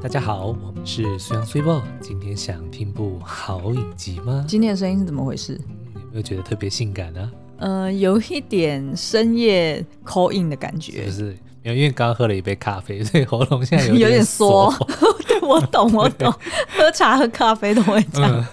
大家好，我们是虽阳虽报。今天想听部好影集吗？今天的声音是怎么回事？嗯，有没有觉得特别性感呢？呃，有一点深夜 call in 的感觉，是不是？因为刚刚喝了一杯咖啡，所以喉咙现在有点 有点缩。对，我懂，我懂，喝茶喝咖啡都会这样。嗯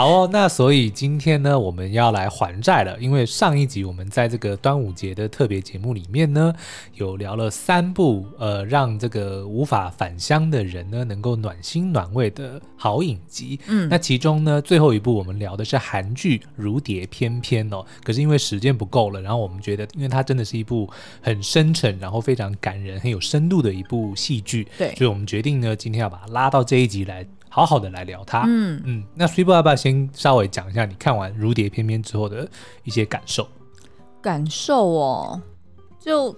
好哦，那所以今天呢，我们要来还债了。因为上一集我们在这个端午节的特别节目里面呢，有聊了三部呃，让这个无法返乡的人呢，能够暖心暖胃的好影集。嗯，那其中呢，最后一部我们聊的是韩剧《如蝶翩翩》哦。可是因为时间不够了，然后我们觉得，因为它真的是一部很深沉，然后非常感人、很有深度的一部戏剧，对，所以我们决定呢，今天要把它拉到这一集来。好好的来聊它，嗯嗯，那 s u p e r 要不要先稍微讲一下你看完《如蝶翩翩》之后的一些感受？感受哦，就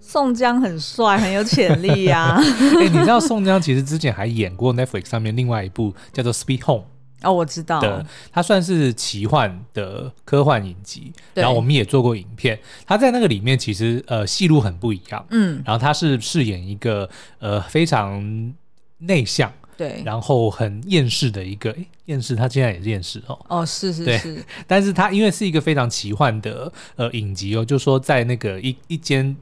宋江很帅，很有潜力呀、啊。哎、欸，你知道宋江其实之前还演过 Netflix 上面另外一部叫做《Speed Home》哦，我知道的，它算是奇幻的科幻影集。然后我们也做过影片，他在那个里面其实呃戏路很不一样，嗯，然后他是饰演一个呃非常内向。对，然后很厌世的一个，哎，厌世，他竟然也是厌世哦。哦，是是是，但是他因为是一个非常奇幻的呃影集哦，就说在那个一一间。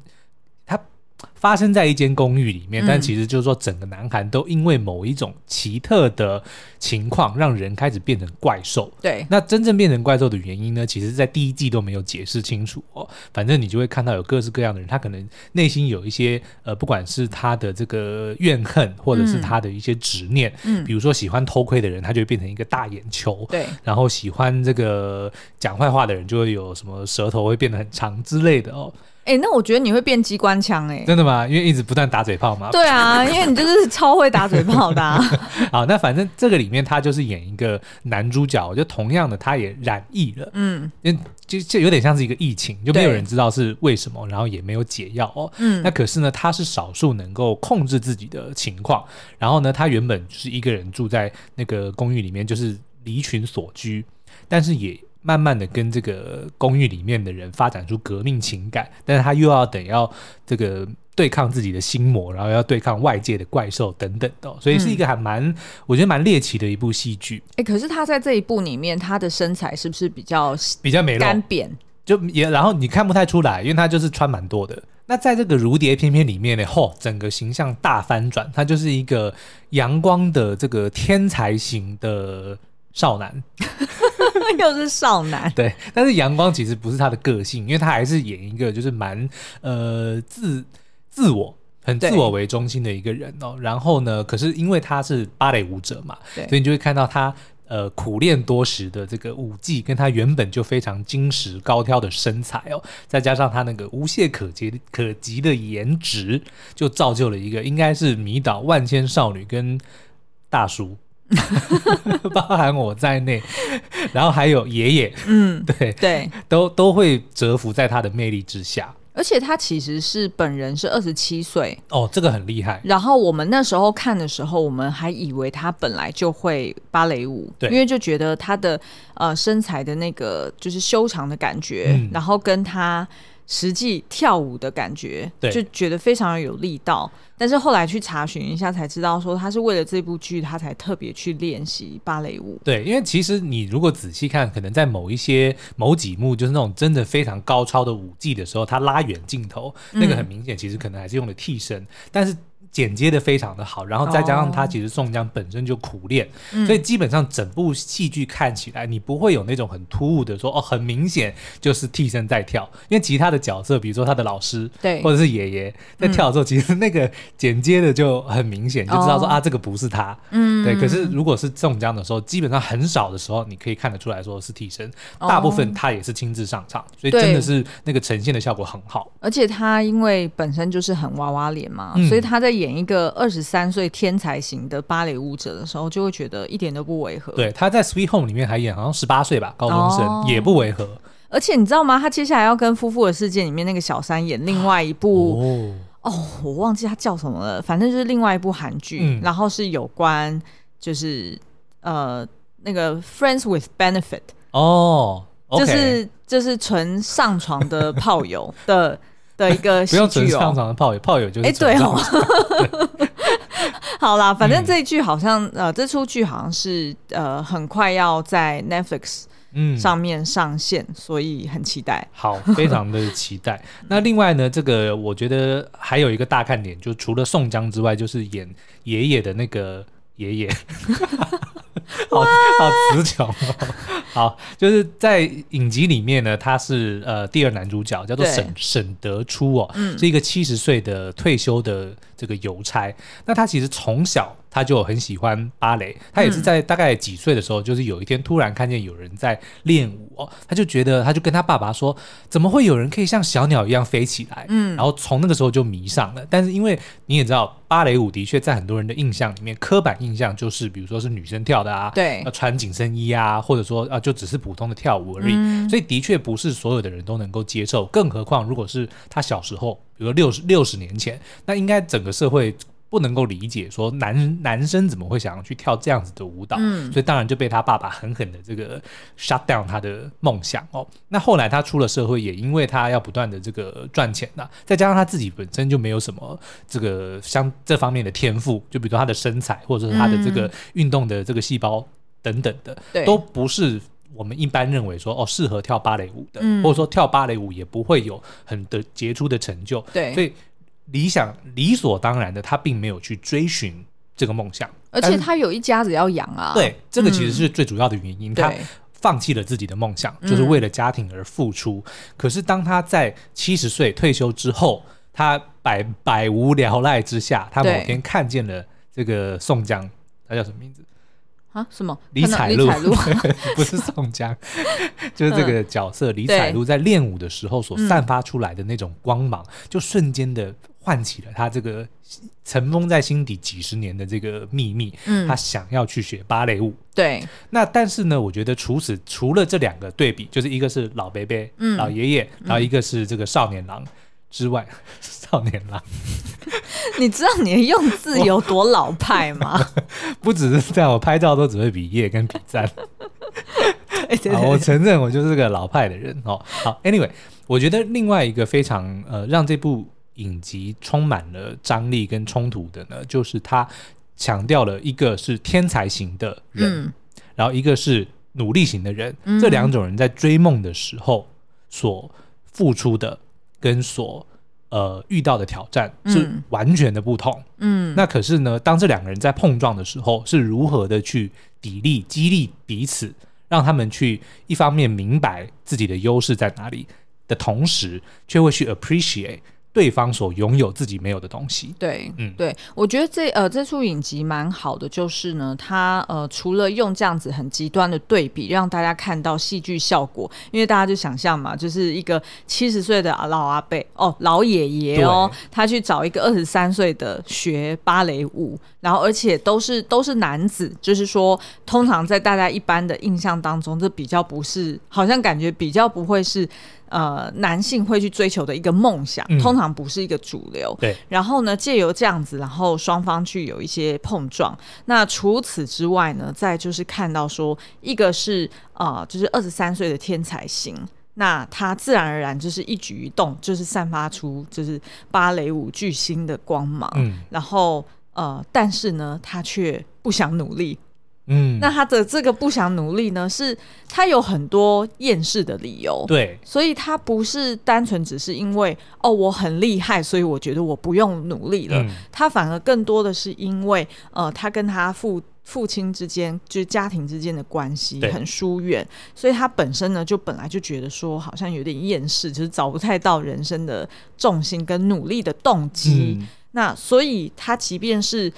发生在一间公寓里面，但其实就是说，整个南韩都因为某一种奇特的情况，让人开始变成怪兽。对，那真正变成怪兽的原因呢？其实，在第一季都没有解释清楚哦。反正你就会看到有各式各样的人，他可能内心有一些呃，不管是他的这个怨恨，或者是他的一些执念。嗯，比如说喜欢偷窥的人，他就会变成一个大眼球。对，然后喜欢这个讲坏话的人，就会有什么舌头会变得很长之类的哦。哎、欸，那我觉得你会变机关枪哎、欸，真的吗？因为一直不断打嘴炮嘛。对啊，因为你就是超会打嘴炮的、啊。好，那反正这个里面他就是演一个男主角，就同样的他也染疫了，嗯，就就有点像是一个疫情，就没有人知道是为什么，然后也没有解药哦。嗯，那可是呢，他是少数能够控制自己的情况，然后呢，他原本就是一个人住在那个公寓里面，就是离群所居，但是也。慢慢的跟这个公寓里面的人发展出革命情感，但是他又要等要这个对抗自己的心魔，然后要对抗外界的怪兽等等的，所以是一个还蛮、嗯、我觉得蛮猎奇的一部戏剧。哎、欸，可是他在这一部里面，他的身材是不是比较比较美干扁？就也然后你看不太出来，因为他就是穿蛮多的。那在这个如蝶翩翩里面呢，嚯，整个形象大翻转，他就是一个阳光的这个天才型的少男。又是少男，对，但是阳光其实不是他的个性，因为他还是演一个就是蛮呃自自我很自我为中心的一个人哦。然后呢，可是因为他是芭蕾舞者嘛，所以你就会看到他呃苦练多时的这个舞技，跟他原本就非常精实高挑的身材哦，再加上他那个无懈可击可及的颜值，就造就了一个应该是迷倒万千少女跟大叔。包含我在内，然后还有爷爷，嗯，对对，都都会折服在他的魅力之下。而且他其实是本人是二十七岁哦，这个很厉害。然后我们那时候看的时候，我们还以为他本来就会芭蕾舞，对，因为就觉得他的呃身材的那个就是修长的感觉，嗯、然后跟他。实际跳舞的感觉，就觉得非常有力道。但是后来去查询一下，才知道说他是为了这部剧，他才特别去练习芭蕾舞。对，因为其实你如果仔细看，可能在某一些某几幕，就是那种真的非常高超的舞技的时候，他拉远镜头，那个很明显，其实可能还是用的替身，嗯、但是。剪接的非常的好，然后再加上他其实宋江本身就苦练，哦、所以基本上整部戏剧看起来你不会有那种很突兀的说哦，很明显就是替身在跳，因为其他的角色，比如说他的老师，对，或者是爷爷在跳的时候，其实那个剪接的就很明显，就知道说、哦、啊这个不是他，嗯，对。可是如果是宋江的时候，基本上很少的时候你可以看得出来说是替身，大部分他也是亲自上场，所以真的是那个呈现的效果很好。而且他因为本身就是很娃娃脸嘛，嗯、所以他在演一个二十三岁天才型的芭蕾舞者的时候，就会觉得一点都不违和。对，他在《Sweet Home》里面还演好像十八岁吧，高中生、哦、也不违和。而且你知道吗？他接下来要跟《夫妇的世界》里面那个小三演另外一部哦，哦，我忘记他叫什么了，反正就是另外一部韩剧，嗯、然后是有关就是呃那个《Friends with Benefit》哦，okay、就是就是纯上床的炮友的。的一个 戏剧哦，不用纯上场的炮友，炮友就是哎，对哦，好啦，反正这一剧好像、嗯、呃，这出剧好像是呃，很快要在 Netflix 嗯上面上线，嗯、所以很期待。好，非常的期待。那另外呢，这个我觉得还有一个大看点，就除了宋江之外，就是演爷爷的那个爷爷。好好词穷哦，好，就是在影集里面呢，他是呃第二男主角，叫做沈沈德初哦，是一个七十岁的退休的这个邮差。那他其实从小。他就很喜欢芭蕾，他也是在大概几岁的时候，嗯、就是有一天突然看见有人在练舞哦，他就觉得，他就跟他爸爸说，怎么会有人可以像小鸟一样飞起来？嗯，然后从那个时候就迷上了。但是因为你也知道，芭蕾舞的确在很多人的印象里面，刻板印象就是，比如说是女生跳的啊，对，要穿紧身衣啊，或者说啊，就只是普通的跳舞而已。嗯、所以的确不是所有的人都能够接受，更何况如果是他小时候，比如说六十六十年前，那应该整个社会。不能够理解说男男生怎么会想要去跳这样子的舞蹈，嗯，所以当然就被他爸爸狠狠的这个 shut down 他的梦想哦。那后来他出了社会，也因为他要不断的这个赚钱呐，再加上他自己本身就没有什么这个像这方面的天赋，就比如说他的身材或者是他的这个运动的这个细胞等等的，嗯，都不是我们一般认为说哦适合跳芭蕾舞的，嗯，或者说跳芭蕾舞也不会有很的杰出的成就，对，所以。理想理所当然的，他并没有去追寻这个梦想，而且他有一家子要养啊。对，这个其实是最主要的原因。嗯、他放弃了自己的梦想，就是为了家庭而付出。嗯、可是当他在七十岁退休之后，他百百无聊赖之下，他某天看见了这个宋江，他叫什么名字？啊？什么？李彩璐？不是宋江，就是这个角色李彩璐在练舞的时候所散发出来的那种光芒，嗯、就瞬间的。唤起了他这个尘封在心底几十年的这个秘密，嗯，他想要去学芭蕾舞。对，那但是呢，我觉得除此除了这两个对比，就是一个是老伯伯，嗯，老爷爷，然后一个是这个少年郎之外，嗯、少年郎，你知道你的用字有多老派吗？不只是这样，我拍照都只会比耶跟比赞。我承认我就是个老派的人哦。好，Anyway，我觉得另外一个非常呃让这部。影集充满了张力跟冲突的呢，就是他强调了一个是天才型的人，嗯、然后一个是努力型的人，嗯、这两种人在追梦的时候所付出的跟所呃遇到的挑战是完全的不同。嗯，那可是呢，当这两个人在碰撞的时候，是如何的去砥砺、激励彼此，让他们去一方面明白自己的优势在哪里的同时，却会去 appreciate。对方所拥有自己没有的东西，对，嗯，对，我觉得这呃这出影集蛮好的，就是呢，他呃除了用这样子很极端的对比，让大家看到戏剧效果，因为大家就想象嘛，就是一个七十岁的老阿伯哦，老爷爷哦，他去找一个二十三岁的学芭蕾舞，然后而且都是都是男子，就是说，通常在大家一般的印象当中，这比较不是，好像感觉比较不会是。呃，男性会去追求的一个梦想，嗯、通常不是一个主流。对，然后呢，借由这样子，然后双方去有一些碰撞。那除此之外呢，再就是看到说，一个是呃，就是二十三岁的天才型，那他自然而然就是一举一动就是散发出就是芭蕾舞巨星的光芒。嗯，然后呃，但是呢，他却不想努力。嗯，那他的这个不想努力呢，是他有很多厌世的理由。对，所以他不是单纯只是因为哦，我很厉害，所以我觉得我不用努力了。嗯，他反而更多的是因为呃，他跟他父父亲之间就是家庭之间的关系很疏远，所以他本身呢就本来就觉得说好像有点厌世，就是找不太到人生的重心跟努力的动机。嗯，那所以他即便是。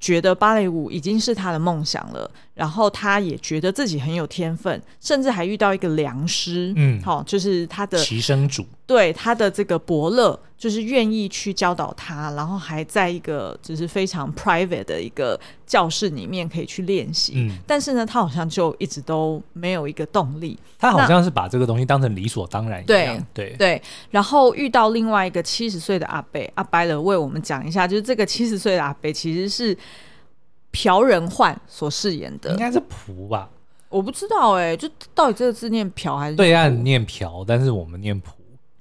觉得芭蕾舞已经是他的梦想了，然后他也觉得自己很有天分，甚至还遇到一个良师，嗯，好、哦，就是他的齐生主，对他的这个伯乐，就是愿意去教导他，然后还在一个就是非常 private 的一个教室里面可以去练习。嗯，但是呢，他好像就一直都没有一个动力，他好像是把这个东西当成理所当然一样。对对对，然后遇到另外一个七十岁的阿伯，阿伯了为我们讲一下，就是这个七十岁的阿伯其实是。朴仁焕所饰演的应该是朴吧，我不知道哎、欸，就到底这个字念朴还是？对岸念朴，但是我们念朴，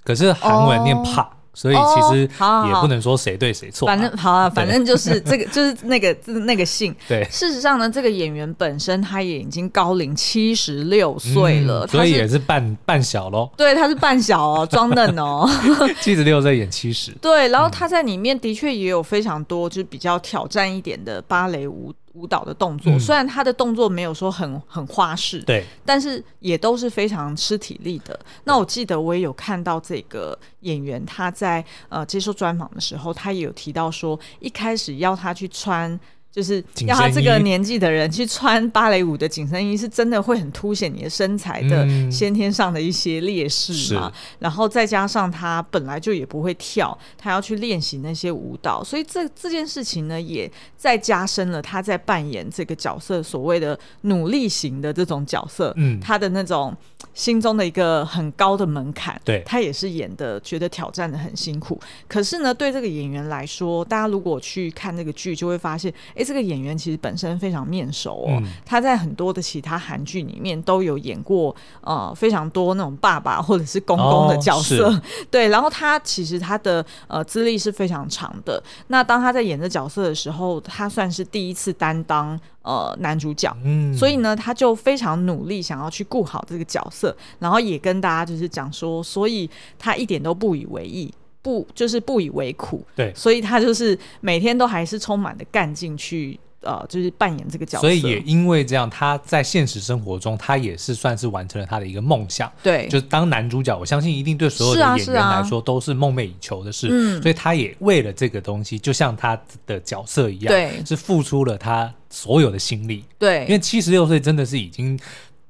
可是韩文念帕。所以其实也不能说谁对谁错。反正好啊，反正就是这个，就是那个那个姓。对，事实上呢，这个演员本身他也已经高龄七十六岁了，所以也是半半小喽。对，他是半小哦，装嫩哦。七十六在演七十。对，然后他在里面的确也有非常多就是比较挑战一点的芭蕾舞。舞蹈的动作，虽然他的动作没有说很很花式，对，但是也都是非常吃体力的。那我记得我也有看到这个演员他在呃接受专访的时候，他也有提到说，一开始要他去穿。就是要他这个年纪的人去穿芭蕾舞的紧身衣，是真的会很凸显你的身材的先天上的一些劣势嘛。然后再加上他本来就也不会跳，他要去练习那些舞蹈，所以这这件事情呢，也再加深了他在扮演这个角色所谓的努力型的这种角色，嗯，他的那种心中的一个很高的门槛。对，他也是演的觉得挑战的很辛苦。可是呢，对这个演员来说，大家如果去看那个剧，就会发现。哎，这个演员其实本身非常面熟哦，嗯、他在很多的其他韩剧里面都有演过，呃，非常多那种爸爸或者是公公的角色，哦、对。然后他其实他的呃资历是非常长的。那当他在演这角色的时候，他算是第一次担当呃男主角，嗯，所以呢，他就非常努力想要去顾好这个角色，然后也跟大家就是讲说，所以他一点都不以为意。不，就是不以为苦，对，所以他就是每天都还是充满的干劲去，呃，就是扮演这个角色。所以也因为这样，他在现实生活中，他也是算是完成了他的一个梦想。对，就是当男主角，我相信一定对所有的演员来说都是梦寐以求的事。嗯、啊，啊、所以他也为了这个东西，就像他的角色一样，对，是付出了他所有的心力。对，因为七十六岁真的是已经。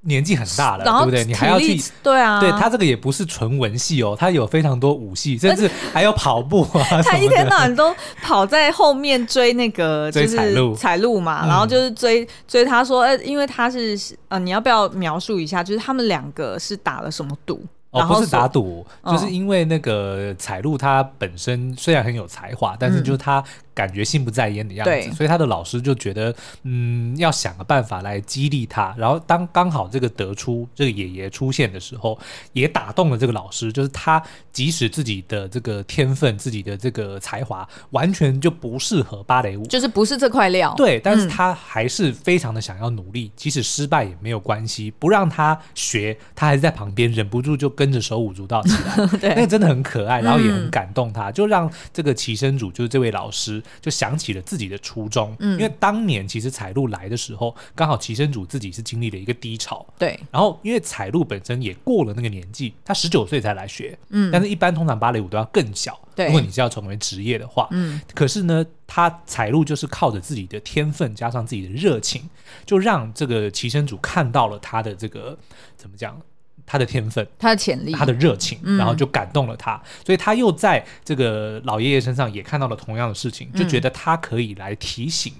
年纪很大了，对不对？你还要去对啊？对，他这个也不是纯文戏哦，他有非常多武戏，甚至 还有跑步啊。他一天到晚都跑在后面追那个 就是彩路彩路嘛，然后就是追追他说，呃，因为他是呃，你要不要描述一下？就是他们两个是打了什么赌？哦，不是打赌，就是因为那个彩路他本身虽然很有才华，但是就是他。感觉心不在焉的样子，所以他的老师就觉得，嗯，要想个办法来激励他。然后当刚好这个得出这个爷爷出现的时候，也打动了这个老师。就是他即使自己的这个天分、自己的这个才华完全就不适合芭蕾舞，就是不是这块料。对，但是他还是非常的想要努力，嗯、即使失败也没有关系，不让他学，他还是在旁边忍不住就跟着手舞足蹈起来。对，那个真的很可爱，然后也很感动他，嗯、就让这个齐生主就是这位老师。就想起了自己的初衷，嗯，因为当年其实彩路来的时候，刚好齐生主自己是经历了一个低潮，对。然后因为彩路本身也过了那个年纪，他十九岁才来学，嗯，但是一般通常芭蕾舞都要更小，对。如果你是要成为职业的话，嗯。可是呢，他彩路就是靠着自己的天分加上自己的热情，就让这个齐生主看到了他的这个怎么讲？他的天分，他的潜力，他的热情，然后就感动了他，嗯、所以他又在这个老爷爷身上也看到了同样的事情，就觉得他可以来提醒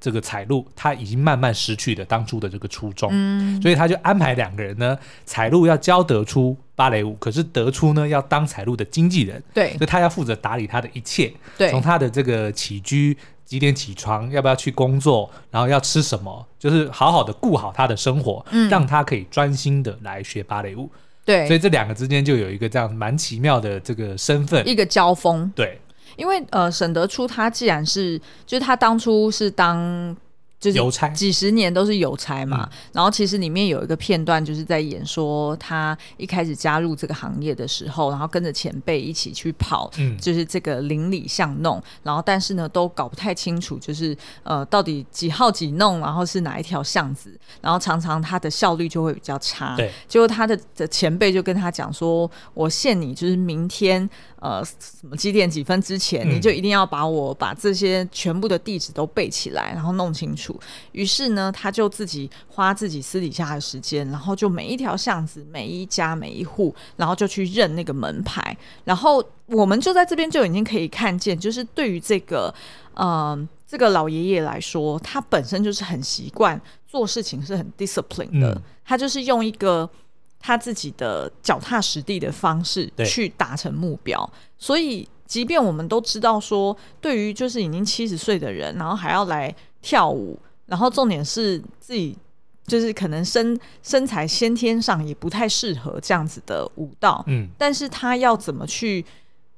这个彩路，他已经慢慢失去了当初的这个初衷，嗯、所以他就安排两个人呢，彩路要教德出芭蕾舞，可是德出呢要当彩路的经纪人，对，所以他要负责打理他的一切，对，从他的这个起居。几点起床？要不要去工作？然后要吃什么？就是好好的顾好他的生活，嗯，让他可以专心的来学芭蕾舞。对，所以这两个之间就有一个这样蛮奇妙的这个身份，一个交锋。对，因为呃，沈德初他既然是，就是他当初是当。就是邮差，几十年都是邮差嘛。嗯、然后其实里面有一个片段，就是在演说他一开始加入这个行业的时候，然后跟着前辈一起去跑，嗯、就是这个邻里巷弄。然后但是呢，都搞不太清楚，就是呃，到底几号几弄，然后是哪一条巷子。然后常常他的效率就会比较差。对，结果他的的前辈就跟他讲说：“我限你，就是明天。”呃，什么几点几分之前，你就一定要把我把这些全部的地址都背起来，然后弄清楚。于是呢，他就自己花自己私底下的时间，然后就每一条巷子、每一家、每一户，然后就去认那个门牌。然后我们就在这边就已经可以看见，就是对于这个呃这个老爷爷来说，他本身就是很习惯做事情是很 discipline 的，嗯、他就是用一个。他自己的脚踏实地的方式去达成目标，所以即便我们都知道说，对于就是已经七十岁的人，然后还要来跳舞，然后重点是自己就是可能身身材先天上也不太适合这样子的舞蹈，嗯，但是他要怎么去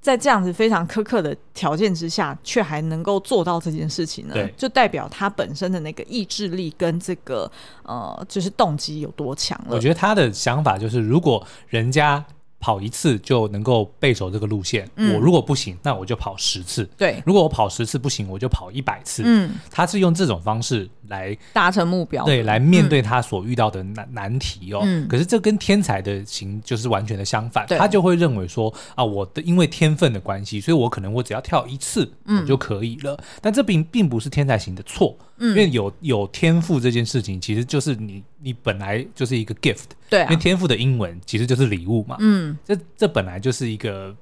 在这样子非常苛刻的条件之下，却还能够做到这件事情呢？就代表他本身的那个意志力跟这个呃，就是动机有多强了。我觉得他的想法就是，如果人家。跑一次就能够背熟这个路线，嗯，我如果不行，那我就跑十次。对，如果我跑十次不行，我就跑一百次。嗯，他是用这种方式来达成目标，对，来面对他所遇到的难、嗯、难题哦。嗯，可是这跟天才的型就是完全的相反，他就会认为说啊，我的因为天分的关系，所以我可能我只要跳一次，嗯，就可以了。但这并并不是天才型的错。因为有有天赋这件事情，其实就是你你本来就是一个 gift，对、啊，因为天赋的英文其实就是礼物嘛，嗯，这这本来就是一个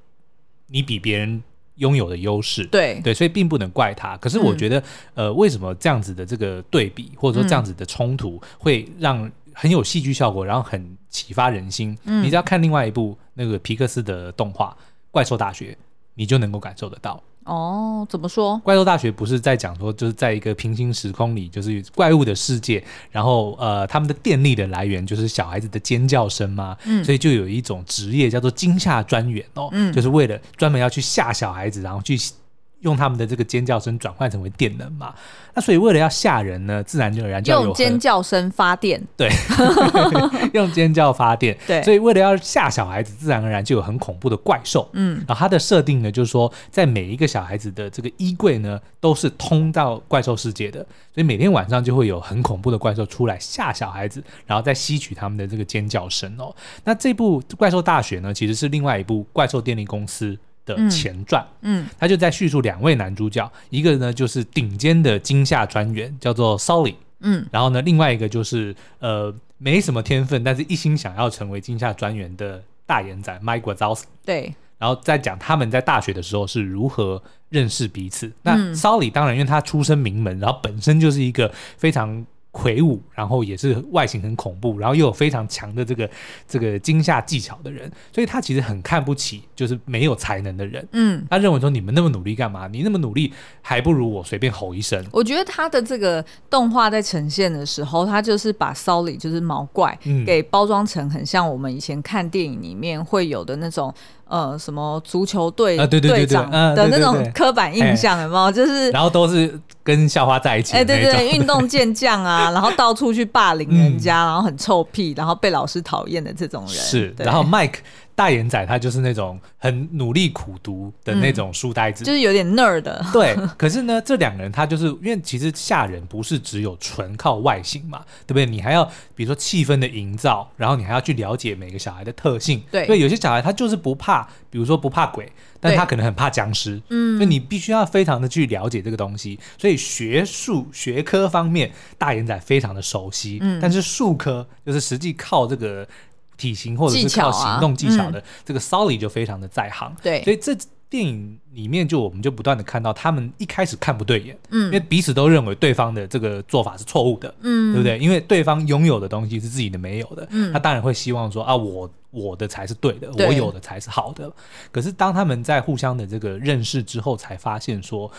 你比别人拥有的优势，对。对，所以并不能怪他。可是我觉得，嗯、呃，为什么这样子的这个对比，或者说这样子的冲突，会让很有戏剧效果，然后很启发人心？嗯，你只要看另外一部那个皮克斯的动画《怪兽大学》，你就能够感受得到。哦，怎么说？怪兽大学不是在讲说，就是在一个平行时空里，就是怪物的世界，然后呃，他们的电力的来源就是小孩子的尖叫声嘛，嗯，所以就有一种职业叫做惊吓专员哦，嗯，就是为了专门要去吓小孩子，然后去。用他们的这个尖叫声转换成为电能嘛？那所以为了要吓人呢，自然就有人就要用尖叫声发电。对，用尖叫发电。对，所以为了要吓小孩子，自然而然就有很恐怖的怪兽。嗯，然后它的设定呢，就是说在每一个小孩子的这个衣柜呢，都是通到怪兽世界的，所以每天晚上就会有很恐怖的怪兽出来吓小孩子，然后再吸取他们的这个尖叫声哦。那这部《怪兽大学》呢，其实是另外一部怪兽电力公司的前传，嗯，他就在叙述两位男主角，一个呢就是顶尖的惊吓专员，叫做 Solly，嗯，然后呢，另外一个就是呃没什么天分，但是一心想要成为惊吓专员的大眼仔 Mike Wazowski，对，然后再讲他们在大学的时候是如何认识彼此。那、嗯、Sully 当然因为他出身名门，然后本身就是一个非常。魁梧，然后也是外形很恐怖，然后又有非常强的这个这个惊吓技巧的人，所以他其实很看不起就是没有才能的人。嗯，他认为说，你们那么努力干嘛？你那么努力，还不如我随便吼一声。我觉得他的这个动画在呈现的时候，他就是把 Sully 就是毛怪给包装成很像我们以前看电影里面会有的那种。呃，什么足球队队长的那种刻板印象有没有？就是然后都是跟校花在一起，哎，对对对，运动健将啊，然后到处去霸凌人家，然后很臭屁，然后被老师讨厌的这种人。是，然后 Mike。大眼仔他就是那种很努力苦读的那种书呆子，嗯，就是有点 nerd 的。对，可是呢，这两个人他就是因为其实吓人不是只有纯靠外形嘛，对不对？你还要比如说气氛的营造，然后你还要去了解每个小孩的特性。对，对，有些小孩他就是不怕，比如说不怕鬼，但他可能很怕僵尸。嗯，所以你必须要非常的去了解这个东西。所以学术学科方面，大眼仔非常的熟悉。嗯，但是术科就是实际靠这个。体型或者是靠行动技巧的这个 Sully 就非常的在行，对，所以这电影里面就我们就不断的看到他们一开始看不对眼，嗯，因为彼此都认为对方的这个做法是错误的，嗯，对不对？因为对方拥有的东西是自己的没有的，嗯，他当然会希望说啊，我我的才是对的，我有的才是好的。可是当他们在互相的这个认识之后，才发现说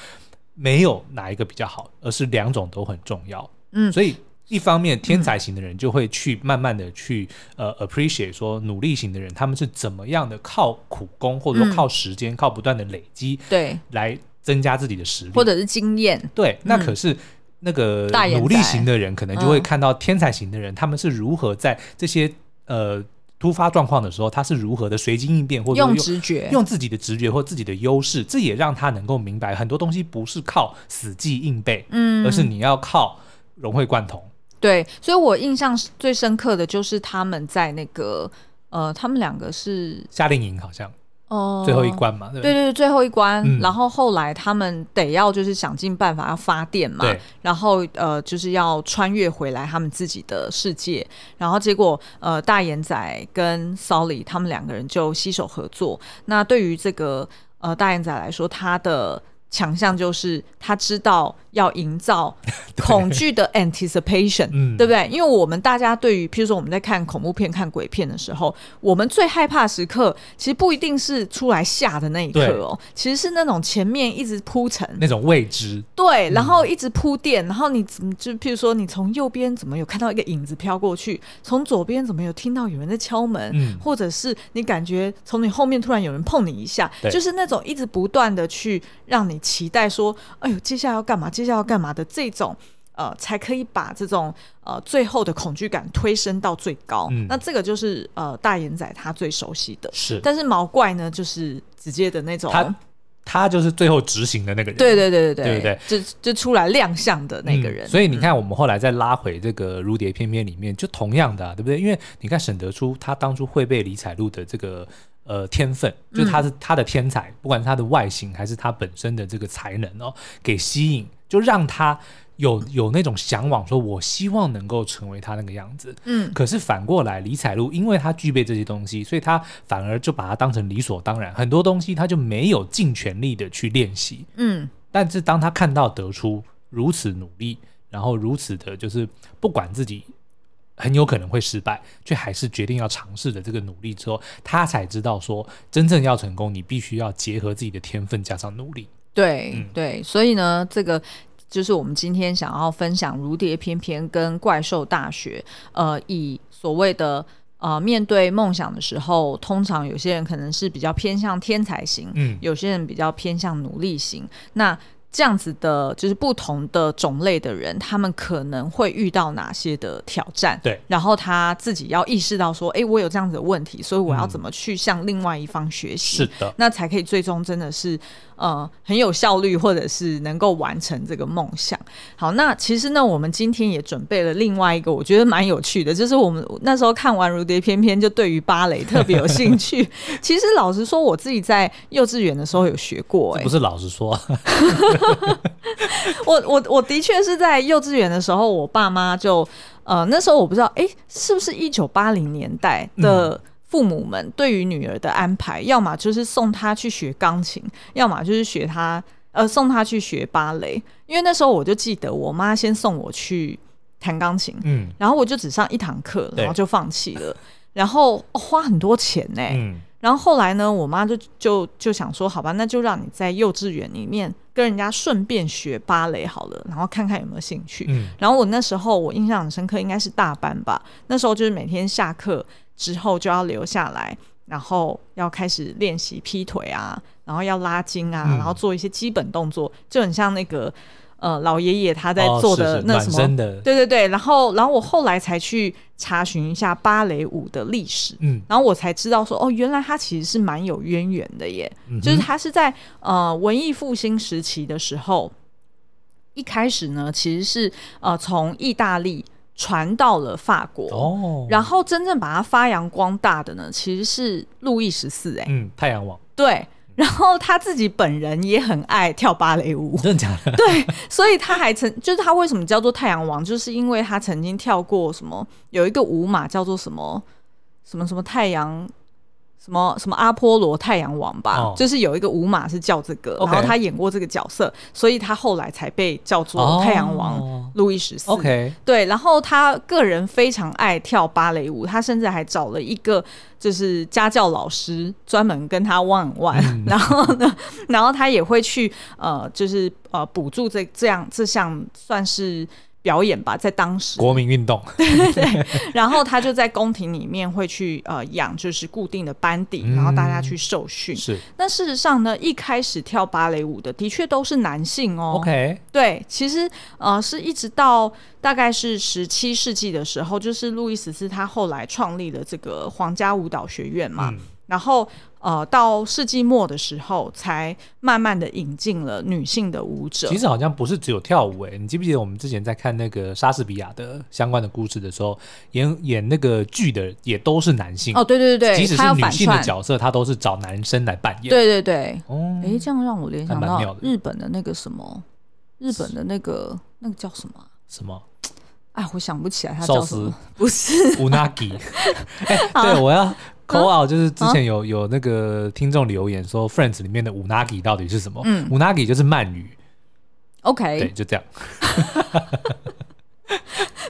没有哪一个比较好，而是两种都很重要，嗯，所以。一方面，天才型的人就会去慢慢的去、嗯、呃 appreciate 说努力型的人他们是怎么样的靠苦功或者说靠时间、嗯、靠不断的累积对。来增加自己的实力。或者是经验。对，那可是那个努力型的人可能就会看到天才型的人、嗯、他们是如何在这些呃突发状况的时候他是如何的随机应变或者用，用直觉。用自己的直觉或自己的优势，这也让他能够明白很多东西不是靠死记硬背，嗯，而是你要靠融会贯通。对，所以我印象最深刻的就是他们在那个呃，他们两个是夏令营，好像哦，最后一关嘛，对对对，最后一关、嗯。然后后来他们得要就是想尽办法要发电嘛，然后呃就是要穿越回来他们自己的世界。然后结果呃大眼仔跟 Sully 他们两个人就携手合作。那对于这个呃大眼仔来说，他的强项就是他知道要营造 恐惧的 anticipation，对，对不对？因为我们大家对于，譬如说我们在看恐怖片、看鬼片的时候，我们最害怕时刻，其实不一定是出来吓的那一刻哦，其实是那种前面一直铺陈那种未知，对，然后一直铺垫，然后你就譬如说你从右边怎么有看到一个影子飘过去，从左边怎么有听到有人在敲门，嗯，或者是你感觉从你后面突然有人碰你一下，就是那种一直不断的去让你。期待说，哎呦，接下来要干嘛？接下要干嘛的这种，呃，才可以把这种呃最后的恐惧感推升到最高。嗯，那这个就是呃大眼仔他最熟悉的。是，但是毛怪呢，就是直接的那种，他他就是最后执行的那个人。对对对对对，对就就出来亮相的那个人。嗯，所以你看，我们后来再拉回这个《如蝶翩翩》里面，就同样的，啊，对不对？因为你看沈德初他当初会被李彩璐的这个。呃，天分就是他是他的天才，嗯、不管是他的外形还是他本身的这个才能哦，给吸引，就让他有有那种向往，说我希望能够成为他那个样子。嗯，可是反过来，李彩璐因为他具备这些东西，所以他反而就把它当成理所当然，很多东西他就没有尽全力的去练习。嗯，但是当他看到得出如此努力，然后如此的，就是不管自己。很有可能会失败，却还是决定要尝试的这个努力之后，他才知道说，真正要成功，你必须要结合自己的天分加上努力。对、嗯、对，所以呢，这个就是我们今天想要分享《如蝶翩翩》跟《怪兽大学》。呃，以所谓的呃，面对梦想的时候，通常有些人可能是比较偏向天才型，嗯，有些人比较偏向努力型。那这样子的，就是不同的种类的人，他们可能会遇到哪些的挑战？对，然后他自己要意识到说，哎，我有这样子的问题，所以我要怎么去向另外一方学习？是的，那才可以最终真的是。呃，很有效率，或者是能够完成这个梦想。好，那其实呢，我们今天也准备了另外一个，我觉得蛮有趣的，就是我们那时候看完《如蝶翩翩》，就对于芭蕾特别有兴趣。其实老实说，我自己在幼稚园的时候有学过、欸，哎，不是老实说，我我我的确是在幼稚园的时候，我爸妈就呃那时候我不知道，哎、欸，是不是一九八零年代的。嗯父母们对于女儿的安排，要么就是送她去学钢琴，要么就是学她呃送她去学芭蕾。因为那时候我就记得，我妈先送我去弹钢琴，嗯，然后我就只上一堂课，然后就放弃了，然后、哦、花很多钱呢、欸，嗯，然后后来呢，我妈就就就想说，好吧，那就让你在幼稚园里面跟人家顺便学芭蕾好了，然后看看有没有兴趣。嗯，然后我那时候我印象很深刻，应该是大班吧，那时候就是每天下课。之后就要留下来，然后要开始练习劈腿啊，然后要拉筋啊，嗯、然后做一些基本动作，就很像那个呃老爷爷他在做的那什么，哦、对对对。然后，然后我后来才去查询一下芭蕾舞的历史，嗯，然后我才知道说，哦，原来它其实是蛮有渊源的耶，嗯、就是它是在呃文艺复兴时期的时候，一开始呢其实是呃从意大利。传到了法国，哦，然后真正把它发扬光大的呢，其实是路易十四，哎，嗯，太阳王，对，然后他自己本人也很爱跳芭蕾舞，真的假的？对，所以他还曾，就是他为什么叫做太阳王，就是因为他曾经跳过什么，有一个舞码叫做什么什么什么太阳。什么什么阿波罗太阳王吧，oh. 就是有一个舞马是叫这个.然后他演过这个角色，所以他后来才被叫做太阳王路易十四。Oh. OK，对，然后他个人非常爱跳芭蕾舞，他甚至还找了一个就是家教老师专门跟他 one one，、嗯、然后呢，然后他也会去呃，就是呃补助这这样这项算是。表演吧，在当时。国民运动，对 对对，然后他就在宫廷里面会去呃养，就是固定的班底，嗯、然后大家去受训。是，那事实上呢，一开始跳芭蕾舞的的确都是男性哦。OK，对，其实呃是一直到大概是十七世纪的时候，就是路易十四他后来创立了这个皇家舞蹈学院嘛，嗯、然后。呃，到世纪末的时候，才慢慢的引进了女性的舞者。其实好像不是只有跳舞诶，你记不记得我们之前在看那个莎士比亚的相关的故事的时候，演演那个剧的也都是男性。哦，对对对，即使是女性的角色，他都是找男生来扮演。对对对，哦，哎，这样让我联想到日本的那个什么，日本的那个那个叫什么？什么？哎，我想不起来他叫什么。不是乌纳吉。哎，对，我要。Call out 就是之前有有那个听众留言说 Friends 里面的五 nagi 到底是什么？嗯，Unagi 就是鳗鱼。OK，对，就这样。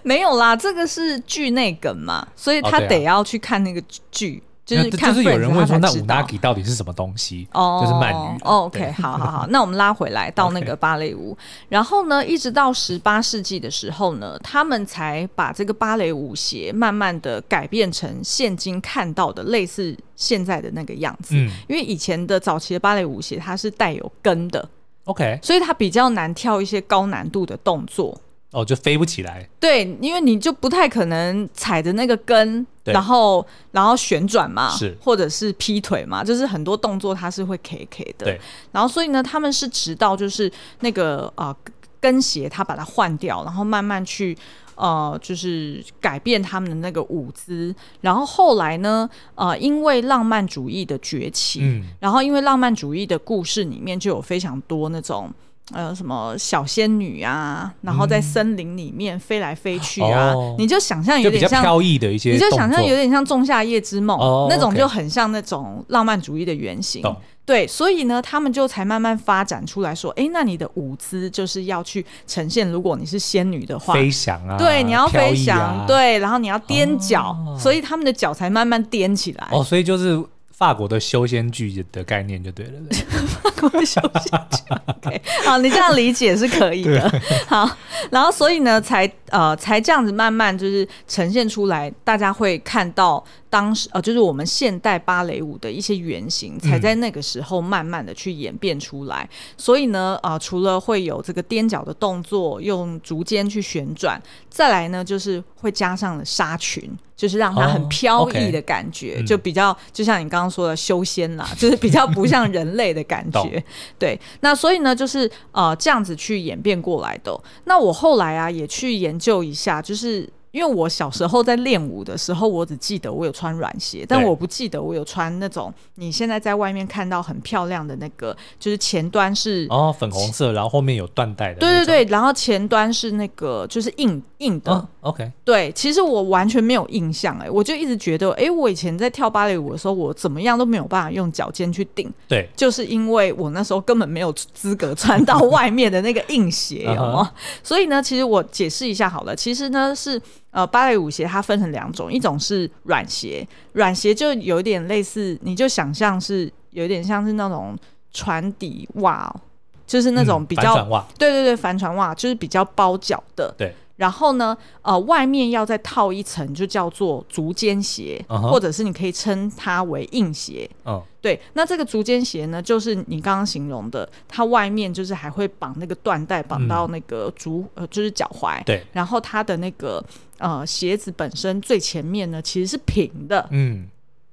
没有啦，这个是剧内梗嘛，所以他得要去看那个剧。就是看就是有人问说，那 Unagi 到底是什么东西？哦，就是鳗鱼。哦、OK，好好好，那我们拉回来到那个芭蕾舞，然后呢，一直到十八世纪的时候呢，他们才把这个芭蕾舞鞋慢慢的改变成现今看到的类似现在的那个样子。嗯，因为以前的早期的芭蕾舞鞋它是带有跟的，OK，所以它比较难跳一些高难度的动作。哦，就飞不起来。对，因为你就不太可能踩着那个跟，然后然后旋转嘛，是，或者是劈腿嘛，就是很多动作它是会 K K 的。对，然后所以呢，他们是直到就是那个呃跟鞋，他把它换掉，然后慢慢去呃就是改变他们的那个舞姿，然后后来呢，呃，因为浪漫主义的崛起，嗯，然后因为浪漫主义的故事里面就有非常多那种。呃，什么小仙女啊，然后在森林里面飞来飞去啊，你就想象有点像飘逸的一些，你就想象有点像《仲夏夜之梦》哦、那种，就很像那种浪漫主义的原型。哦 okay、对，所以呢，他们就才慢慢发展出来说，哎，那你的舞姿就是要去呈现，如果你是仙女的话，飞翔啊，对，你要飞翔，啊、对，然后你要踮脚，哦、所以他们的脚才慢慢踮起来。哦，所以就是。法国的修仙剧的概念就对了，对，法国的修仙剧，OK，好，你这样理解是可以的。好，然后所以呢，才呃才这样子慢慢就是呈现出来，大家会看到。当时呃，就是我们现代芭蕾舞的一些原型，才在那个时候慢慢的去演变出来。嗯、所以呢，啊、呃，除了会有这个踮脚的动作，用竹尖去旋转，再来呢，就是会加上了纱裙，就是让它很飘逸的感觉，就比较就像你刚刚说的修仙啦，就是比较不像人类的感觉。对，那所以呢，就是呃这样子去演变过来的。那我后来啊，也去研究一下，就是。因为我小时候在练舞的时候，我只记得我有穿软鞋，但我不记得我有穿那种你现在在外面看到很漂亮的那个，就是前端是哦粉红色，然后后面有缎带的。对对对，然后前端是那个就是硬硬的。哦、OK，对，其实我完全没有印象哎，我就一直觉得哎，我以前在跳芭蕾舞的时候，我怎么样都没有办法用脚尖去顶。对，就是因为我那时候根本没有资格穿到 外面的那个硬鞋哦。所以呢，其实我解释一下好了，其实呢是。呃，芭蕾舞鞋它分成两种，一种是软鞋，软鞋就有点类似，你就想象是有点像是那种船底袜，就是那种比较，对对对，帆船袜就是比较包脚的，对。然后呢，呃，外面要再套一层，就叫做足尖鞋，uh huh. 或者是你可以称它为硬鞋。嗯，uh. 对。那这个足尖鞋呢，就是你刚刚形容的，它外面就是还会绑那个缎带，绑到那个足，嗯、呃，就是脚踝。对。然后它的那个呃鞋子本身最前面呢，其实是平的。嗯。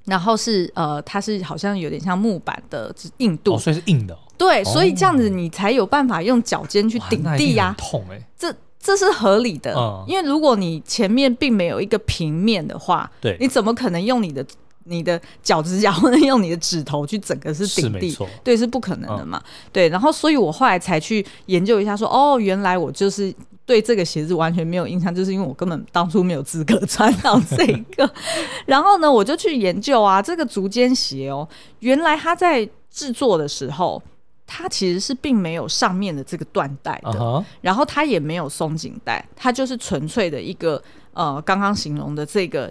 然后是呃，它是好像有点像木板的硬度，哦、所以是硬的、哦。对，所以这样子你才有办法用脚尖去顶地呀、啊。痛哎、欸，这。这是合理的，嗯、因为如果你前面并没有一个平面的话，对，你怎么可能用你的你的脚趾甲或者用你的指头去整个是顶地？对，是不可能的嘛。嗯、对，然后所以我后来才去研究一下说，说哦，原来我就是对这个鞋子完全没有印象，就是因为我根本当初没有资格穿到这个。然后呢，我就去研究啊，这个足尖鞋哦，原来它在制作的时候。它其实是并没有上面的这个缎带的，uh huh. 然后它也没有松紧带，它就是纯粹的一个呃刚刚形容的这个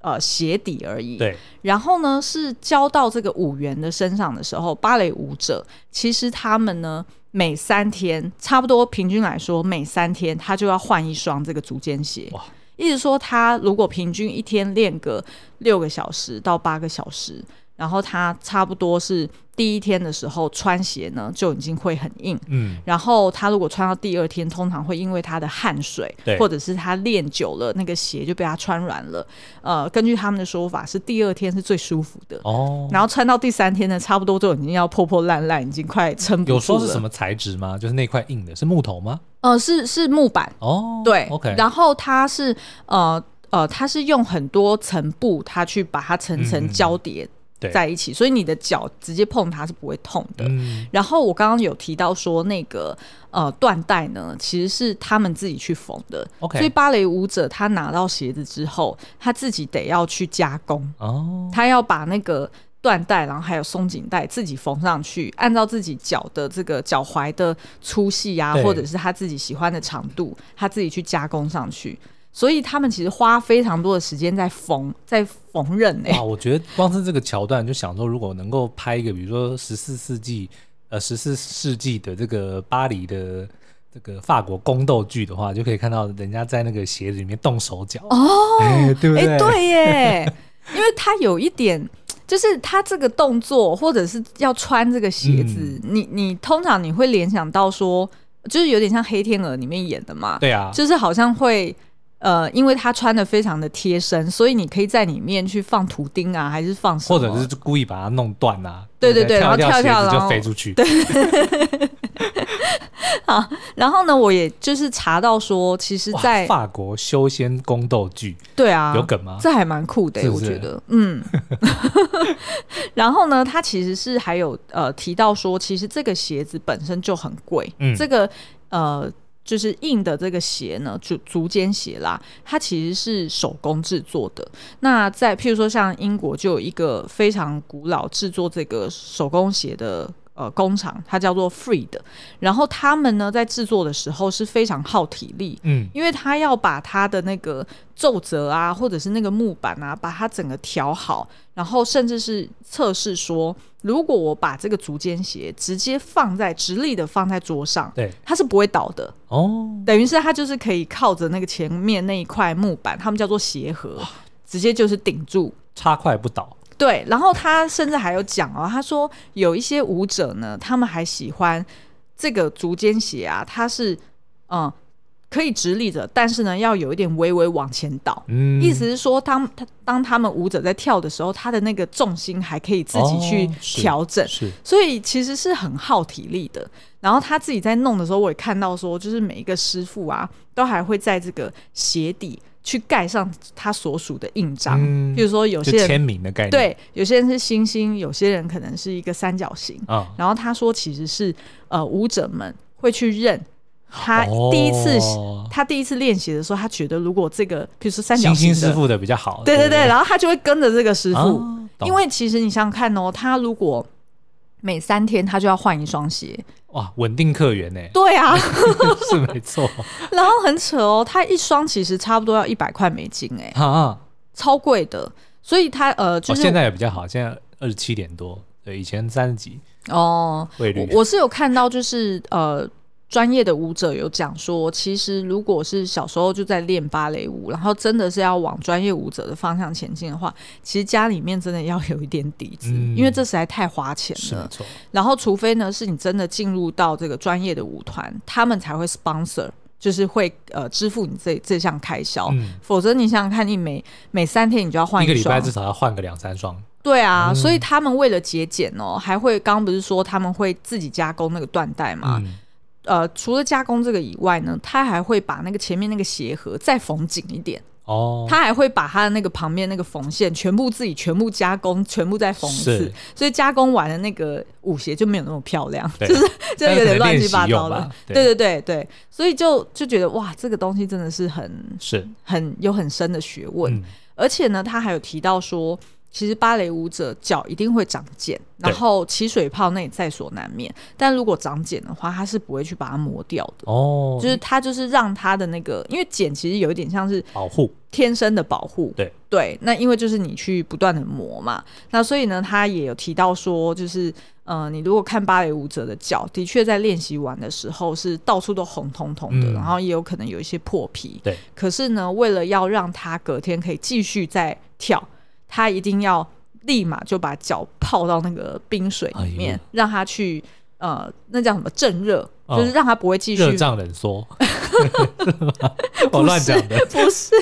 呃鞋底而已。对，然后呢是交到这个舞员的身上的时候，芭蕾舞者其实他们呢每三天差不多平均来说每三天他就要换一双这个足尖鞋。哇，意思说他如果平均一天练个六个小时到八个小时。然后他差不多是第一天的时候穿鞋呢，就已经会很硬。嗯，然后他如果穿到第二天，通常会因为他的汗水，对或者是他练久了，那个鞋就被他穿软了。呃，根据他们的说法，是第二天是最舒服的。哦，然后穿到第三天呢，差不多就已经要破破烂烂，已经快撑不住了。有说是什么材质吗？就是那块硬的，是木头吗？呃，是是木板。哦，对，OK。然后它是呃呃，它是用很多层布，它去把它层层交叠。嗯在一起，所以你的脚直接碰它是不会痛的。嗯、然后我刚刚有提到说，那个呃缎带呢，其实是他们自己去缝的。所以芭蕾舞者他拿到鞋子之后，他自己得要去加工。哦，他要把那个缎带，然后还有松紧带自己缝上去，按照自己脚的这个脚踝的粗细啊，或者是他自己喜欢的长度，他自己去加工上去。所以他们其实花非常多的时间在缝，在缝纫呢。哇，我觉得光是这个桥段，就想说，如果能够拍一个，比如说十四世纪，呃，十四世纪的这个巴黎的这个法国宫斗剧的话，就可以看到人家在那个鞋子里面动手脚哦，欸、对不对？欸、对耶，因为他有一点，就是他这个动作，或者是要穿这个鞋子，嗯、你你通常你会联想到说，就是有点像黑天鹅里面演的嘛，对啊，就是好像会。呃，因为他穿的非常的贴身，所以你可以在里面去放图钉啊，还是放什么？或者是故意把它弄断啊？对对对，然后跳跳然后就飞出去。对。好，然后呢，我也就是查到说，其实，在法国修仙宫斗剧，对啊，有梗吗？这还蛮酷的，我觉得，嗯。然后呢，他其实是还有呃提到说，其实这个鞋子本身就很贵，嗯，这个呃。就是硬的这个鞋呢，足足尖鞋啦，它其实是手工制作的。那在譬如说像英国就有一个非常古老制作这个手工鞋的。呃，工厂它叫做 Free 的，然后他们呢在制作的时候是非常耗体力，嗯，因为他要把它的那个皱褶啊，或者是那个木板啊，把它整个调好，然后甚至是测试说，如果我把这个足尖鞋直接放在直立的放在桌上，对，它是不会倒的。哦，等于是它就是可以靠着那个前面那一块木板，他们叫做鞋盒，直接就是顶住，插块不倒。对，然后他甚至还有讲哦，他说有一些舞者呢，他们还喜欢这个足尖鞋啊，它是嗯可以直立着，但是呢要有一点微微往前倒，嗯，意思是说当他当他们舞者在跳的时候，他的那个重心还可以自己去调整，哦、是，是，所以其实是很耗体力的。然后他自己在弄的时候，我也看到说，就是每一个师傅啊，都还会在这个鞋底。去盖上他所属的印章，嗯、比如说有些人签名的概念，对，有些人是星星，有些人可能是一个三角形。哦、然后他说，其实是呃舞者们会去认他第一次、哦、他第一次练习的时候，他觉得如果这个比如说三角形星星师傅的比较好，对对对，然后他就会跟着这个师傅，哦、因为其实你想想看哦，他如果每三天他就要换一双鞋。哇，稳定客源呢？对啊，是没错。然后很扯哦，他一双其实差不多要一百块美金哎，啊，超贵的。所以他呃，就是、哦、现在也比较好，现在二十七点多，对，以前三十几哦。汇率我，我是有看到，就是呃。专业的舞者有讲说，其实如果是小时候就在练芭蕾舞，然后真的是要往专业舞者的方向前进的话，其实家里面真的要有一点底子，嗯、因为这实在太花钱了。然后，除非呢是你真的进入到这个专业的舞团，他们才会 sponsor，就是会呃支付你这这项开销。嗯、否则你想想看，你每每三天你就要换一个礼拜至少要换个两三双。对啊，嗯、所以他们为了节俭哦，还会刚刚不是说他们会自己加工那个缎带嘛？嗯呃，除了加工这个以外呢，他还会把那个前面那个鞋盒再缝紧一点哦。他还会把他的那个旁边那个缝线全部自己全部加工，全部再缝一次。所以加工完的那个舞鞋就没有那么漂亮，对 就是就有点乱七八糟了。对对对对，所以就就觉得哇，这个东西真的是很是很有很深的学问。嗯、而且呢，他还有提到说。其实芭蕾舞者脚一定会长茧，然后起水泡那也在所难免。但如果长茧的话，他是不会去把它磨掉的。哦，就是他就是让他的那个，因为茧其实有一点像是保护，天生的保护。对对，那因为就是你去不断的磨嘛，那所以呢，他也有提到说，就是呃，你如果看芭蕾舞者的脚，的确在练习完的时候是到处都红彤彤的，嗯、然后也有可能有一些破皮。对，可是呢，为了要让他隔天可以继续再跳。他一定要立马就把脚泡到那个冰水里面，让他去呃，那叫什么镇热，哦、就是让他不会继续热胀冷缩。我乱讲的，不是，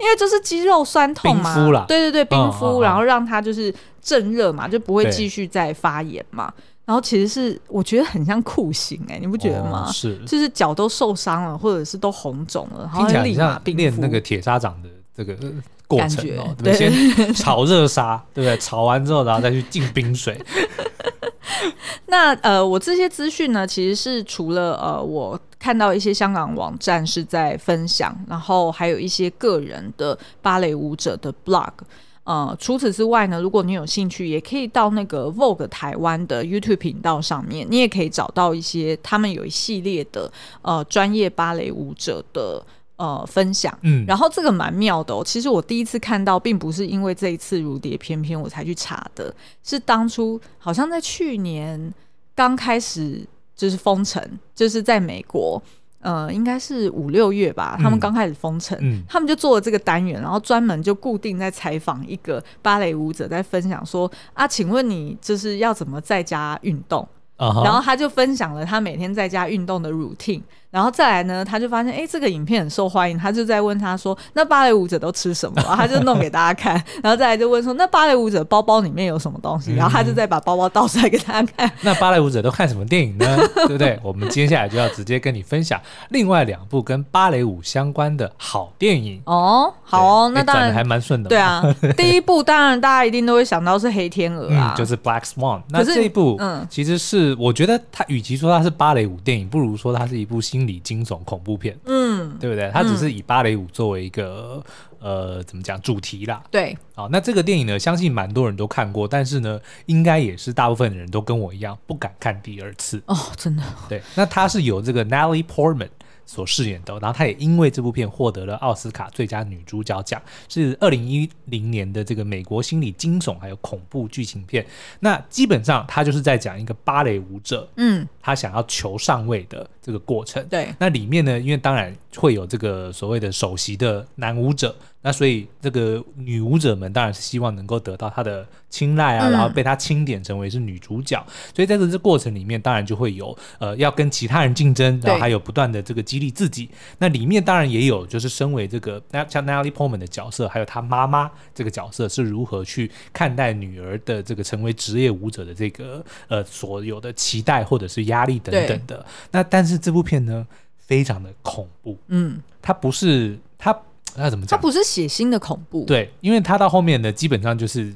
因为就是肌肉酸痛嘛。冰敷啦，对对对，冰敷，哦、然后让他就是镇热嘛，就不会继续再发炎嘛。然后其实是我觉得很像酷刑哎、欸，你不觉得吗？哦、是，就是脚都受伤了，或者是都红肿了，然后立马冰敷。练那个铁砂掌的。这个过程哦，对不对？先炒热沙，对不对？炒完之后，然后再去进冰水。那呃，我这些资讯呢，其实是除了呃，我看到一些香港网站是在分享，然后还有一些个人的芭蕾舞者的 blog。呃，除此之外呢，如果你有兴趣，也可以到那个 Vogue 台湾的 YouTube 频道上面，你也可以找到一些他们有一系列的呃专业芭蕾舞者的。呃，分享，嗯，然后这个蛮妙的哦。其实我第一次看到，并不是因为这一次如蝶翩翩我才去查的，是当初好像在去年刚开始就是封城，就是在美国，呃，应该是五六月吧，他们刚开始封城，嗯，他们就做了这个单元，然后专门就固定在采访一个芭蕾舞者，在分享说啊，请问你就是要怎么在家运动？Uh-huh. 然后他就分享了他每天在家运动的 routine。然后再来呢，他就发现，哎，这个影片很受欢迎，他就在问他说，那芭蕾舞者都吃什么？他就弄给大家看。然后再来就问说，那芭蕾舞者包包里面有什么东西？然后他就再把包包倒出来给大家看。那芭蕾舞者都看什么电影呢？对不对？我们接下来就要直接跟你分享另外两部跟芭蕾舞相关的好电影。哦，好哦，那当然还蛮顺的。对啊，第一部当然大家一定都会想到是黑天鹅啊，嗯、就是 Black Swan。那这一部，嗯，其实是我觉得它与其说它是芭蕾舞电影，不如说它是一部心理惊悚恐。怖片，嗯，对不对？它只是以芭蕾舞作为一个、嗯、呃，怎么讲主题啦？对，好，那这个电影呢，相信蛮多人都看过，但是呢，应该也是大部分的人都跟我一样不敢看第二次哦，真的。对，那它是有这个 Natalie Portman。所饰演的，然后她也因为这部片获得了奥斯卡最佳女主角奖，是二零一零年的这个美国心理惊悚还有恐怖剧情片。那基本上她就是在讲一个芭蕾舞者，嗯，她想要求上位的这个过程。对，那里面呢，因为当然会有这个所谓的首席的男舞者。那所以这个女舞者们当然是希望能够得到她的青睐啊，然后被她钦点成为是女主角。嗯、所以在这这过程里面，当然就会有呃要跟其他人竞争，然后还有不断的这个激励自己。那里面当然也有就是身为这个像 Natalie Portman 的角色，还有她妈妈这个角色是如何去看待女儿的这个成为职业舞者的这个呃所有的期待或者是压力等等的。那但是这部片呢，非常的恐怖，嗯，它不是它。那怎么讲？它不是血腥的恐怖，对，因为它到后面呢，基本上就是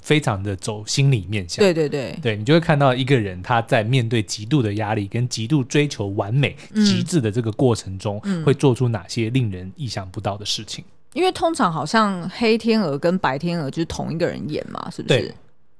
非常的走心理面向。对对对，对你就会看到一个人他在面对极度的压力跟极度追求完美、嗯、极致的这个过程中，会做出哪些令人意想不到的事情。因为通常好像黑天鹅跟白天鹅就是同一个人演嘛，是不是？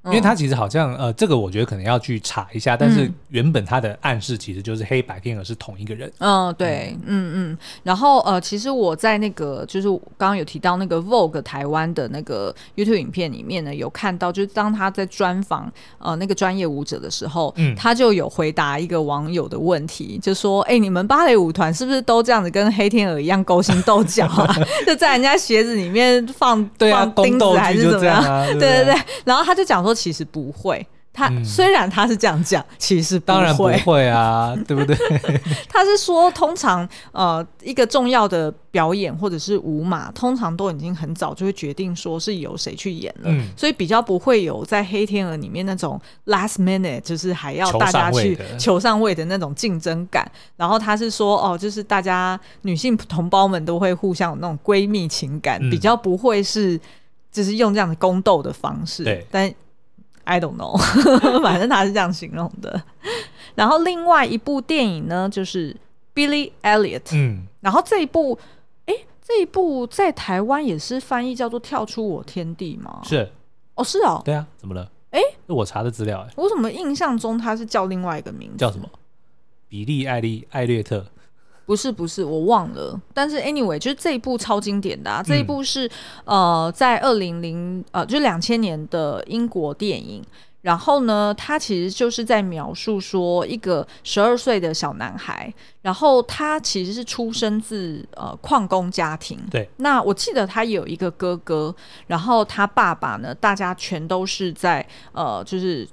因为他其实好像呃，这个我觉得可能要去查一下，但是原本他的暗示其实就是黑白天鹅是同一个人。嗯，对，嗯嗯。然后呃，其实我在那个就是刚刚有提到那个 Vogue 台湾的那个 YouTube 影片里面呢，有看到就是当他在专访呃那个专业舞者的时候，嗯，他就有回答一个网友的问题，就说：“哎，你们芭蕾舞团是不是都这样子跟黑天鹅一样勾心斗角啊？就在人家鞋子里面放对啊放钉子还是怎么样？对对对。然后他就讲说。其实不会，他虽然他是这样讲，嗯、其实当然不会啊，对不对？他是说，通常呃，一个重要的表演或者是舞马，通常都已经很早就会决定说是由谁去演了，嗯、所以比较不会有在黑天鹅里面那种 last minute，就是还要大家去求上位的那种竞争感。然后他是说，哦，就是大家女性同胞们都会互相有那种闺蜜情感，嗯、比较不会是就是用这样的宫斗的方式，但。I don't know，反正他是这样形容的。然后另外一部电影呢，就是 Billy Elliot。嗯，然后这一部，哎，这一部在台湾也是翻译叫做《跳出我天地》吗？是，哦，是哦，对啊，怎么了？哎，是我查的资料，哎，我怎么印象中他是叫另外一个名字？叫什么？比利艾利艾略特。不是不是，我忘了。但是 anyway，就是这一部超经典的啊！这一部是、嗯、呃，在二零零呃，就两千年的英国电影。然后呢，他其实就是在描述说一个十二岁的小男孩，然后他其实是出生自呃矿工家庭。对。那我记得他有一个哥哥，然后他爸爸呢，大家全都是在呃，就是。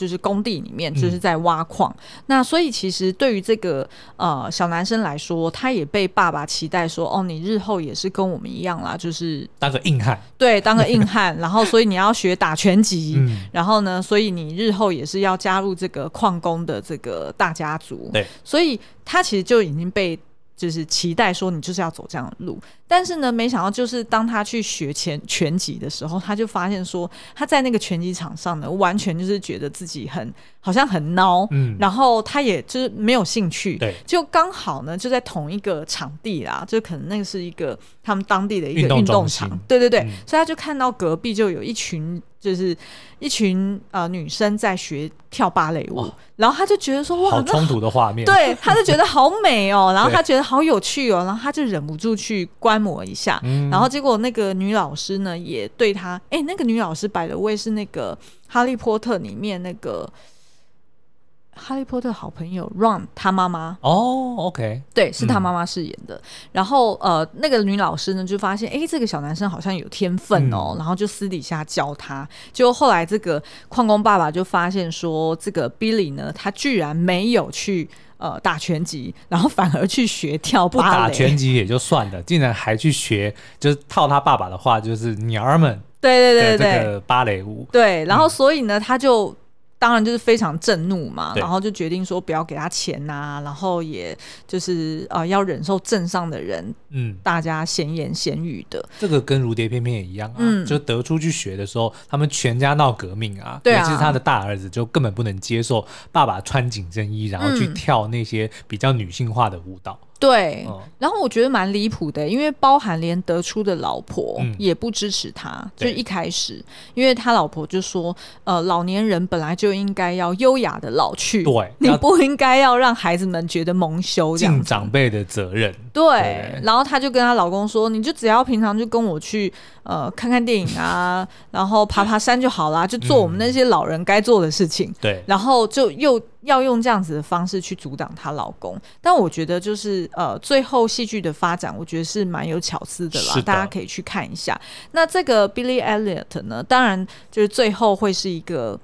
就是工地里面，就是在挖矿。嗯、那所以其实对于这个呃小男生来说，他也被爸爸期待说：“哦，你日后也是跟我们一样啦，就是当个硬汉。”对，当个硬汉。然后所以你要学打拳击。嗯、然后呢，所以你日后也是要加入这个矿工的这个大家族。对。所以他其实就已经被就是期待说你就是要走这样的路，但是呢，没想到就是当他去学拳拳击的时候，他就发现说他在那个拳击场上呢，完全就是觉得自己很好像很孬，嗯，然后他也就是没有兴趣，对，就刚好呢就在同一个场地啦，就可能那个是一个他们当地的一个运动场，对对对，嗯，所以他就看到隔壁就有一群。就是一群呃女生在学跳芭蕾舞，哦、然后他就觉得说哇，好冲突的画面，对，他就觉得好美哦，然后他觉得好有趣哦，然后他就忍不住去观摩一下，嗯、然后结果那个女老师呢也对他，哎，那个女老师摆的位是那个《哈利波特》里面那个。哈利波特好朋友 Ron 他妈妈哦，OK，对，是他妈妈饰演的。嗯、然后呃，那个女老师呢就发现，哎，这个小男生好像有天分哦，嗯、然后就私底下教他。就后来这个矿工爸爸就发现说，这个 Billy 呢，他居然没有去呃打拳击，然后反而去学跳芭蕾。不打拳击也就算了，竟然还去学，就是套他爸爸的话，就是娘儿们对对对对这个芭蕾舞。对，然后所以呢，嗯、他就。当然就是非常震怒嘛，然后就决定说不要给他钱呐、啊，然后也就是呃要忍受镇上的人，嗯，大家闲言闲语的。这个跟如蝶翩翩也一样啊，嗯，就得出去学的时候，他们全家闹革命啊，对啊，其实他的大儿子就根本不能接受爸爸穿紧身衣，然后去跳那些比较女性化的舞蹈。对，然后我觉得蛮离谱的，因为包含连德出的老婆也不支持他，嗯、就一开始，因为他老婆就说，呃，老年人本来就应该要优雅的老去，对，你不应该要让孩子们觉得蒙羞，尽长辈的责任。对，对然后她就跟她老公说，你就只要平常就跟我去，呃，看看电影啊，然后爬爬山就好啦，就做我们那些老人该做的事情。对、嗯，然后就又。要用这样子的方式去阻挡她老公，但我觉得就是呃，最后戏剧的发展，我觉得是蛮有巧思的啦，的大家可以去看一下。那这个 Billy Elliot 呢，当然就是最后会是一个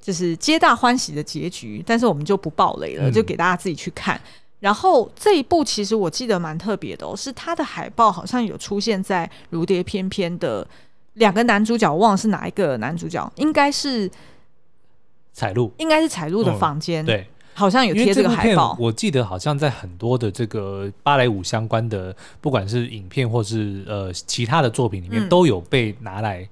就是皆大欢喜的结局，但是我们就不爆雷了，就给大家自己去看。嗯、然后这一部其实我记得蛮特别的哦，是它的海报好像有出现在《如蝶翩翩》的两个男主角，我忘了是哪一个男主角，应该是。彩璐应该是彩璐的房间，嗯，对，好像有贴这个海报。我记得好像在很多的这个芭蕾舞相关的，不管是影片或是呃其他的作品里面，嗯、都有被拿来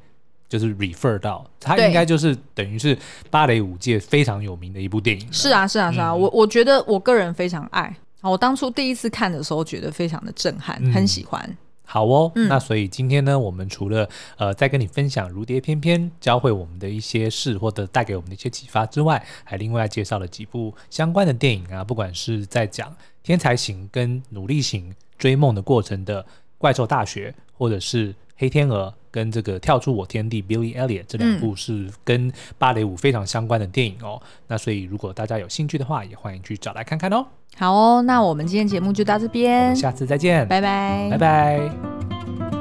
就是 refer 到。它应该就是等于是芭蕾舞界非常有名的一部电影。是啊，是啊，是啊，嗯、我我觉得我个人非常爱。好我当初第一次看的时候，觉得非常的震撼，嗯、很喜欢。好哦，嗯、那所以今天呢，我们除了呃在跟你分享《如蝶翩翩》教会我们的一些事，或者带给我们的一些启发之外，还另外介绍了几部相关的电影啊，不管是在讲天才型跟努力型追梦的过程的《怪兽大学》，或者是《黑天鹅》跟这个跳出我天地 Billy Elliot 这两部是跟芭蕾舞非常相关的电影哦。嗯、那所以如果大家有兴趣的话，也欢迎去找来看看哦。好哦，那我们今天节目就到这边，下次再见，拜拜，拜拜。